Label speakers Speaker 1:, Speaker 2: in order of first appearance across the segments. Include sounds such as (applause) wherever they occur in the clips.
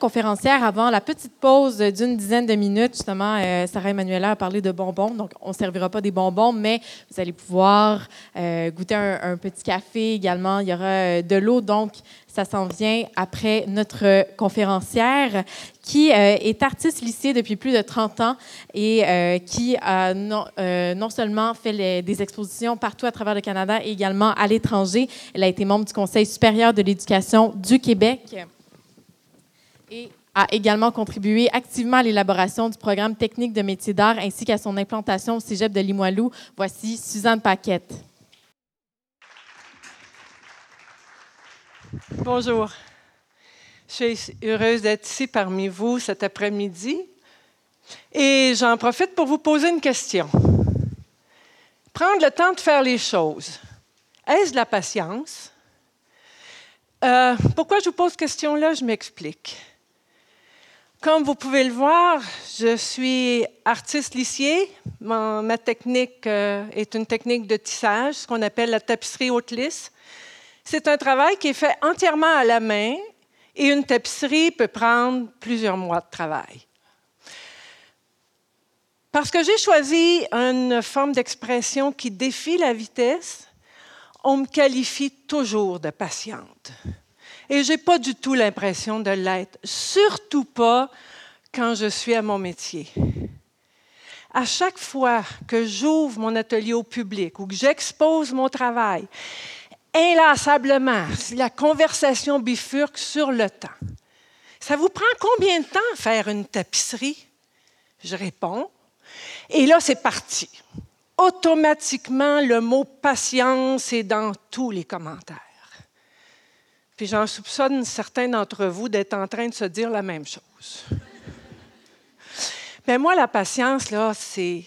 Speaker 1: Conférencière avant la petite pause d'une dizaine de minutes, justement, euh, Sarah Emmanuela a parlé de bonbons. Donc, on ne servira pas des bonbons, mais vous allez pouvoir euh, goûter un, petit café également. Il y aura euh, de l'eau. Donc, ça s'en vient après notre conférencière qui est artiste lycée depuis plus de 30 ans et qui a non, non seulement fait des expositions partout à travers le Canada et également à l'étranger. Elle a été membre du Conseil supérieur de l'éducation du Québec et a également contribué activement à l'élaboration du programme technique de métiers d'art ainsi qu'à son implantation au cégep de Limoilou. Voici Suzanne Paquette.
Speaker 2: Bonjour. Je suis heureuse d'être ici parmi vous cet après-midi. Et j'en profite pour vous poser une question. Prendre le temps de faire les choses, est-ce de la patience? Euh, pourquoi je vous pose cette question-là? Je m'explique. Comme vous pouvez le voir, je suis artiste lissier. Ma technique euh, est une technique de tissage, ce qu'on appelle la tapisserie haute lisse. C'est un travail qui est fait entièrement à la main et une tapisserie peut prendre plusieurs mois de travail. Parce que j'ai choisi une forme d'expression qui défie la vitesse, on me qualifie toujours de patiente. Et je n'ai pas du tout l'impression de l'être, surtout pas quand je suis à mon métier. À chaque fois que j'ouvre mon atelier au public ou que j'expose mon travail, inlassablement, la conversation bifurque sur le temps. Ça vous prend combien de temps faire une tapisserie? Je réponds. Et là, c'est parti. Automatiquement, le mot patience est dans tous les commentaires. Puis j'en soupçonne certains d'entre vous d'être en train de se dire la même chose. Mais moi, la patience, là, c'est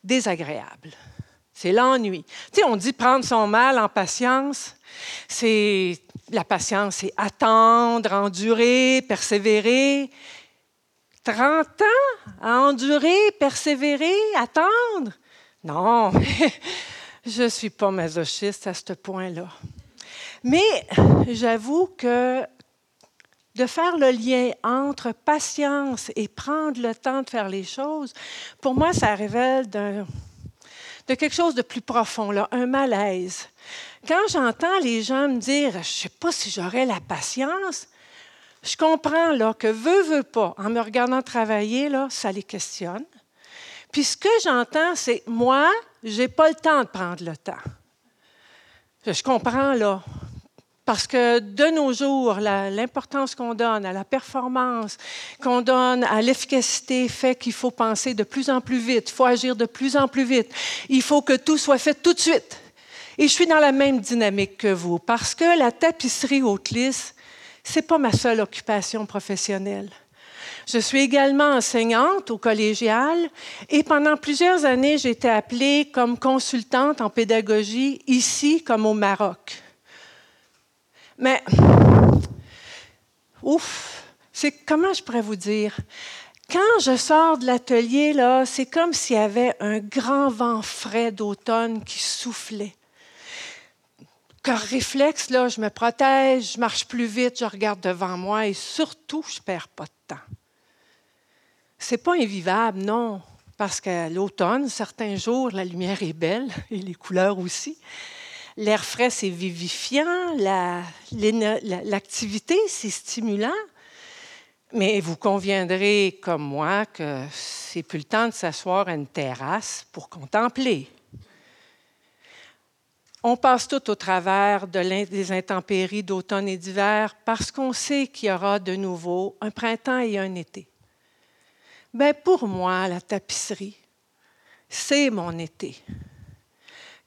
Speaker 2: désagréable. C'est l'ennui. Tu sais, on dit prendre son mal en patience. C'est la patience, c'est attendre, endurer, persévérer. 30 ans à endurer, persévérer, attendre? Non, (laughs) je ne suis pas masochiste à ce point-là. Mais j'avoue que de faire le lien entre patience et prendre le temps de faire les choses, pour moi, ça révèle de quelque chose de plus profond, là, un malaise. Quand j'entends les gens me dire, je ne sais pas si j'aurai la patience, je comprends là, que veut, veut pas, en me regardant travailler, là, ça les questionne. Puis ce que j'entends, c'est, moi, je n'ai pas le temps de prendre le temps. Je comprends, là, parce que de nos jours, l'importance qu'on donne à la performance, qu'on donne à l'efficacité fait qu'il faut penser de plus en plus vite, il faut agir de plus en plus vite, il faut que tout soit fait tout de suite. Et je suis dans la même dynamique que vous, parce que la tapisserie haute lisse, c'est pas ma seule occupation professionnelle. Je suis également enseignante au collégial et pendant plusieurs années, j'ai été appelée comme consultante en pédagogie ici comme au Maroc. Mais, ouf, c'est comment je pourrais vous dire? Quand je sors de l'atelier, là, c'est comme s'il y avait un grand vent frais d'automne qui soufflait. Car réflexe, là, je me protège, je marche plus vite, je regarde devant moi et surtout, je perds pas de temps. C'est pas invivable, non, parce qu'à l'automne, certains jours, la lumière est belle et les couleurs aussi. L'air frais, c'est vivifiant. L'activité, c'est stimulant. Mais vous conviendrez, comme moi, que c'est plus le temps de s'asseoir à une terrasse pour contempler. On passe tout au travers de des intempéries d'automne et d'hiver parce qu'on sait qu'il y aura de nouveau un printemps et un été. Ben pour moi, la tapisserie, c'est mon été.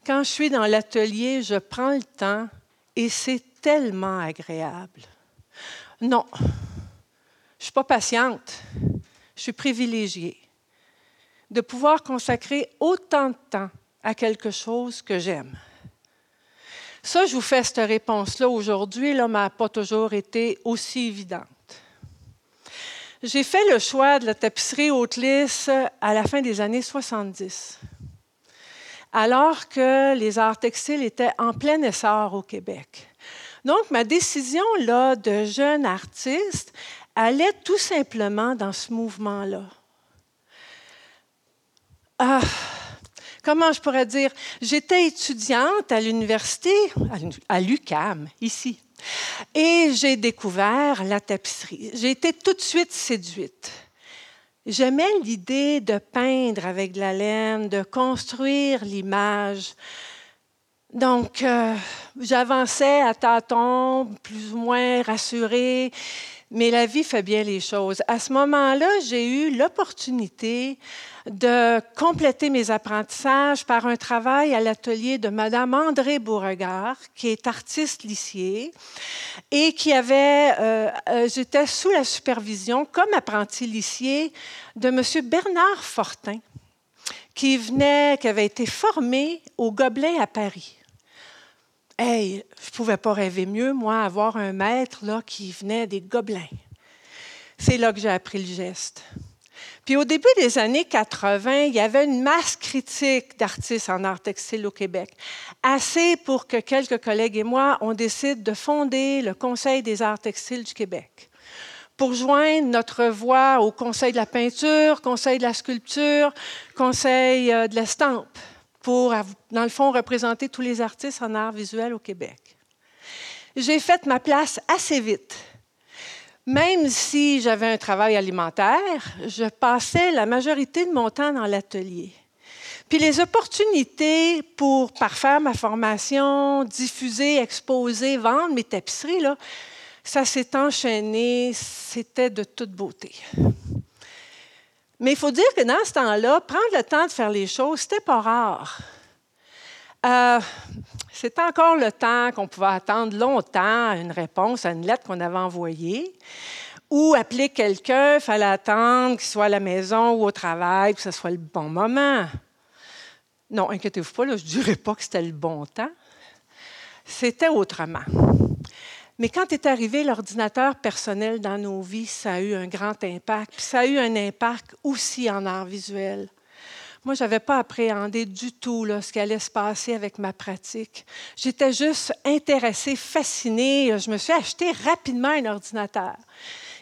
Speaker 2: Quand je suis dans l'atelier, je prends le temps et c'est tellement agréable. Non, je ne suis pas patiente, je suis privilégiée de pouvoir consacrer autant de temps à quelque chose que j'aime. Ça, je vous fais cette réponse-là aujourd'hui, là, n'a pas toujours été aussi évidente. J'ai fait le choix de la tapisserie haute lisse à la fin des années 70, alors que les arts textiles étaient en plein essor au Québec. Donc, ma décision là, de jeune artiste allait tout simplement dans ce mouvement-là. Ah, comment je pourrais dire, j'étais étudiante à l'université, à l'UCAM, ici, et j'ai découvert la tapisserie. J'ai été tout de suite séduite. J'aimais l'idée de peindre avec de la laine, de construire l'image. Donc, euh, j'avançais à tâtons, plus ou moins rassurée, mais la vie fait bien les choses. À ce moment-là, j'ai eu l'opportunité de compléter mes apprentissages par un travail à l'atelier de Madame André Beauregard, qui est artiste lissier et qui avait, euh, euh, j'étais sous la supervision comme apprenti lissier de Monsieur Bernard Fortin, qui venait, qui avait été formé au Gobelin à Paris. Hey, je pouvais pas rêver mieux, moi, avoir un maître là, qui venait des Gobelins. C'est là que j'ai appris le geste. Puis au début des années 80, il y avait une masse critique d'artistes en art textile au Québec, assez pour que quelques collègues et moi, on décide de fonder le Conseil des arts textiles du Québec pour joindre notre voix au Conseil de la peinture, Conseil de la sculpture, Conseil euh, de l'estampe, pour, dans le fond, représenter tous les artistes en art visuel au Québec. J'ai fait ma place assez vite même si j'avais un travail alimentaire, je passais la majorité de mon temps dans l'atelier. Puis les opportunités pour parfaire ma formation, diffuser, exposer, vendre mes tapisseries, là, ça s'est enchaîné, c'était de toute beauté. Mais il faut dire que dans ce temps-là, prendre le temps de faire les choses, c'était pas rare. Euh, c'était encore le temps qu'on pouvait attendre longtemps une réponse à une lettre qu'on avait envoyée. Ou appeler quelqu'un, il fallait attendre qu'il soit à la maison ou au travail, que ce soit le bon moment. Non, inquiétez-vous pas, je ne dirais pas que c'était le bon temps. C'était autrement. Mais quand est arrivé l'ordinateur personnel dans nos vies, ça a eu un grand impact. Puis ça a eu un impact aussi en art visuel. Moi, je n'avais pas appréhendé du tout ce qui allait se passer avec ma pratique. J'étais juste intéressée, fascinée. Je me suis acheté rapidement un ordinateur.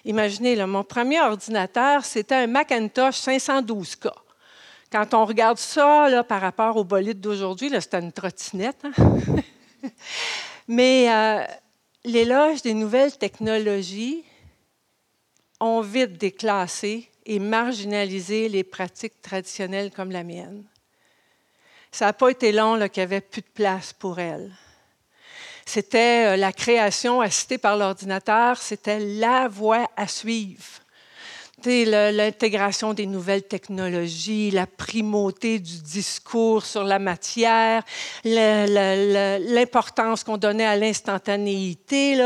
Speaker 2: Imaginez, mon premier ordinateur, c'était un Macintosh 512K. Quand on regarde ça là, par rapport au bolide d'aujourd'hui, c'était une trottinette. Hein. (laughs) Mais euh, l'éloge des nouvelles technologies ont vite déclassé et marginaliser les pratiques traditionnelles comme la mienne. Ça n'a pas été long qu'il n'y avait plus de place pour elle. C'était euh, la création assistée par l'ordinateur, c'était la voie à suivre. L'intégration des nouvelles technologies, la primauté du discours sur la matière, l'importance qu'on donnait à l'instantanéité,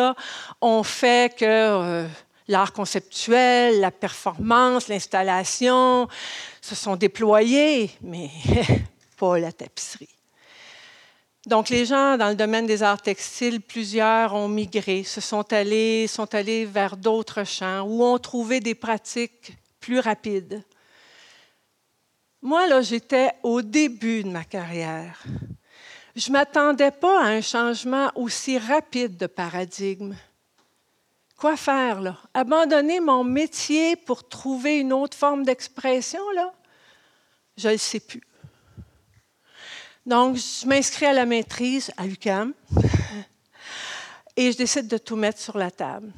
Speaker 2: ont fait que euh, l'art conceptuel, la performance, l'installation se sont déployés, mais (laughs) pas la tapisserie. Donc, les gens dans le domaine des arts textiles, plusieurs ont migré, se sont allés, sont allés vers d'autres champs ou ont trouvé des pratiques plus rapides. Moi, là, j'étais au début de ma carrière. Je ne m'attendais pas à un changement aussi rapide de paradigme. Quoi faire, là? Abandonner mon métier pour trouver une autre forme d'expression, là? Je ne le sais plus. Donc, je m'inscris à la maîtrise à l'UCAM et je décide de tout mettre sur la table.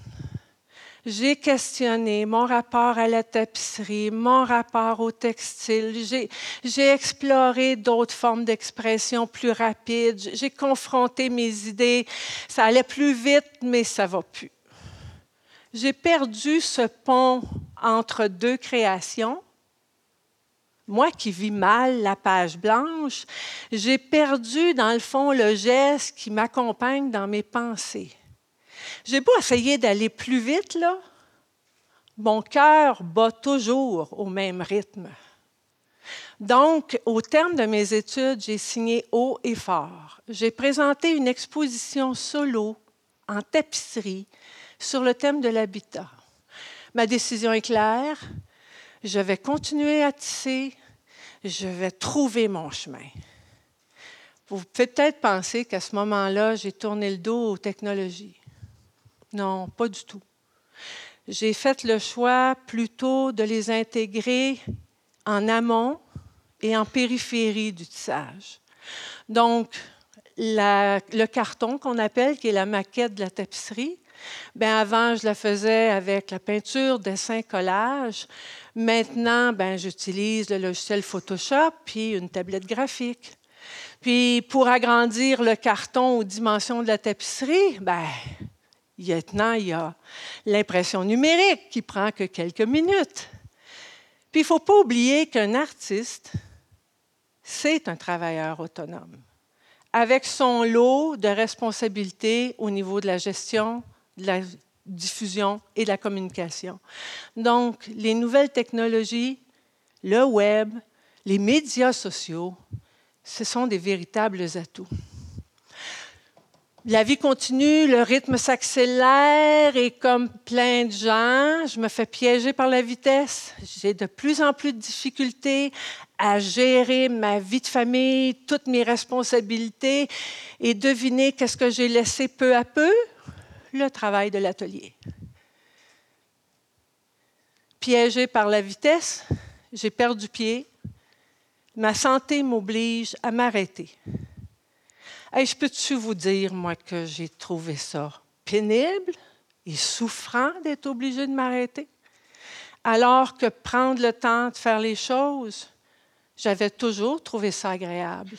Speaker 2: J'ai questionné mon rapport à la tapisserie, mon rapport au textile. J'ai exploré d'autres formes d'expression plus rapides. J'ai confronté mes idées. Ça allait plus vite, mais ça va plus j'ai perdu ce pont entre deux créations. Moi qui vis mal la page blanche, j'ai perdu dans le fond le geste qui m'accompagne dans mes pensées. J'ai beau essayer d'aller plus vite, là, mon cœur bat toujours au même rythme. Donc, au terme de mes études, j'ai signé haut et fort. J'ai présenté une exposition solo en tapisserie sur le thème de l'habitat. Ma décision est claire. Je vais continuer à tisser. Je vais trouver mon chemin. Vous pouvez peut-être penser qu'à ce moment-là, j'ai tourné le dos aux technologies. Non, pas du tout. J'ai fait le choix plutôt de les intégrer en amont et en périphérie du tissage. Donc, le carton qu'on appelle, qui est la maquette de la tapisserie, ben avant, je la faisais avec la peinture, dessin, collage. Maintenant, ben, j'utilise le logiciel Photoshop puis une tablette graphique. Puis, pour agrandir le carton aux dimensions de la tapisserie, ben, maintenant, il y a l'impression numérique qui prend que quelques minutes. Puis, il ne faut pas oublier qu'un artiste, c'est un travailleur autonome, avec son lot de responsabilités au niveau de la gestion, de la diffusion et la communication. Donc, les nouvelles technologies, le web, les médias sociaux, ce sont des véritables atouts. La vie continue, le rythme s'accélère et comme plein de gens, je me fais piéger par la vitesse. J'ai de plus en plus de difficultés à gérer ma vie de famille, toutes mes responsabilités et deviner qu'est-ce que j'ai laissé peu à peu, le travail de l'atelier. Piégé par la vitesse, j'ai perdu pied. Ma santé m'oblige à m'arrêter. je peux-tu vous dire, moi, que j'ai trouvé ça pénible et souffrant d'être obligé de m'arrêter? Alors que prendre le temps de faire les choses, j'avais toujours trouvé ça agréable.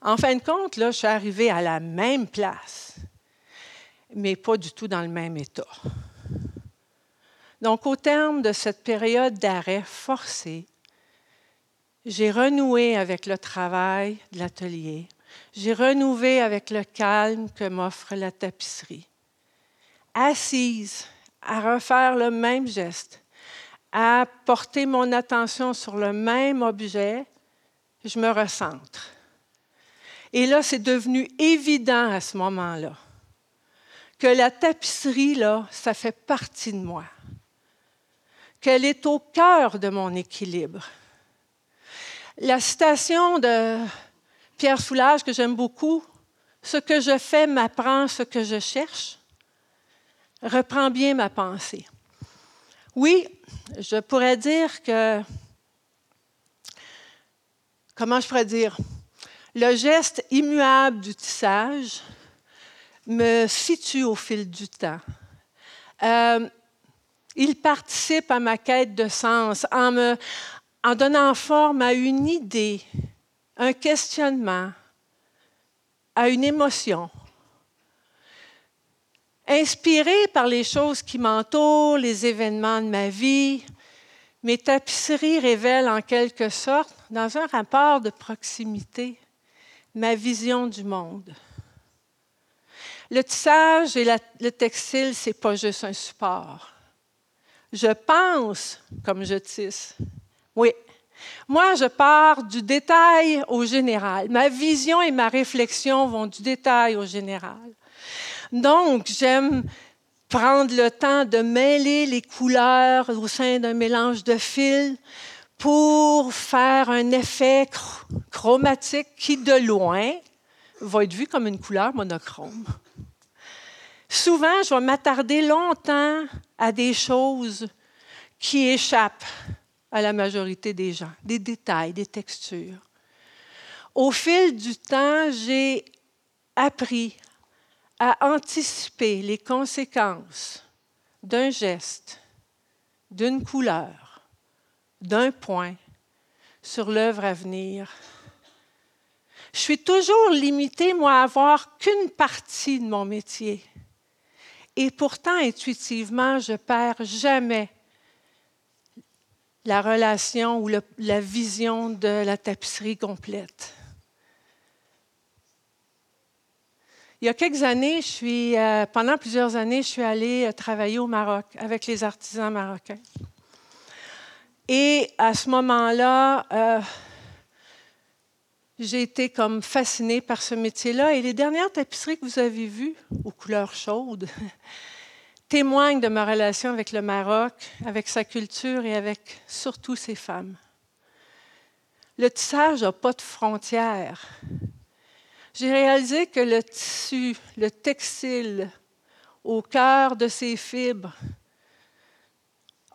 Speaker 2: En fin de compte, là, je suis arrivée à la même place, mais pas du tout dans le même état. Donc, au terme de cette période d'arrêt forcé, j'ai renoué avec le travail de l'atelier. J'ai renoué avec le calme que m'offre la tapisserie. Assise à refaire le même geste, à porter mon attention sur le même objet, je me recentre. Et là, c'est devenu évident à ce moment-là que la tapisserie, là, ça fait partie de moi, qu'elle est au cœur de mon équilibre la citation de Pierre Soulages que j'aime beaucoup, Ce que je fais m'apprend ce que je cherche, reprend bien ma pensée. Oui, je pourrais dire que, comment je pourrais dire, le geste immuable du tissage me situe au fil du temps. Euh, il participe à ma quête de sens en me, en donnant forme à une idée, un questionnement, à une émotion. Inspiré par les choses qui m'entourent, les événements de ma vie, mes tapisseries révèlent en quelque sorte, dans un rapport de proximité, ma vision du monde. Le tissage et le textile, ce n'est pas juste un support. Je pense comme je tisse. Oui. Moi, je pars du détail au général. Ma vision et ma réflexion vont du détail au général. Donc, j'aime prendre le temps de mêler les couleurs au sein d'un mélange de fils pour faire un effet chromatique qui, de loin, va être vu comme une couleur monochrome. Souvent, je vais m'attarder longtemps à des choses qui échappent à la majorité des gens, des détails, des textures. Au fil du temps, j'ai appris à anticiper les conséquences d'un geste, d'une couleur, d'un point sur l'œuvre à venir. Je suis toujours limitée, moi, à voir qu'une partie de mon métier. Et pourtant, intuitivement, je perds jamais la relation ou la vision de la tapisserie complète. Il y a quelques années, euh, pendant plusieurs années, je suis allée euh, travailler au Maroc avec les artisans marocains. Et à ce moment-là, euh, j'ai été comme fascinée par ce métier-là. Et les dernières tapisseries que vous avez vues, aux couleurs chaudes, (laughs) témoignent de ma relation avec le Maroc, avec sa culture et avec surtout ses femmes. Le tissage n'a pas de frontières. J'ai réalisé que le tissu, le textile, au cœur de ses fibres,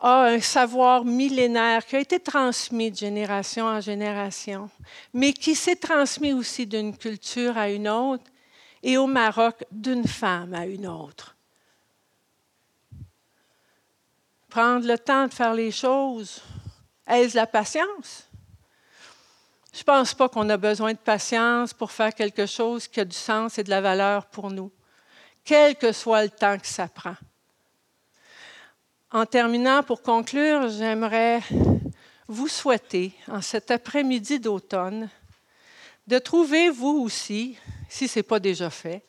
Speaker 2: a un savoir millénaire qui a été transmis de génération en génération, mais qui s'est transmis aussi d'une culture à une autre et au Maroc d'une femme à une autre. Prendre le temps de faire les choses, est-ce la patience? Je ne pense pas qu'on a besoin de patience pour faire quelque chose qui a du sens et de la valeur pour nous, quel que soit le temps que ça prend. En terminant, pour conclure, j'aimerais vous souhaiter, en cet après-midi d'automne, de trouver, vous aussi, si ce n'est pas déjà fait,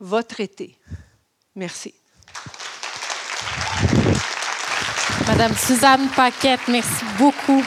Speaker 2: votre été. Merci.
Speaker 1: Madame Suzanne Paquette, merci beaucoup.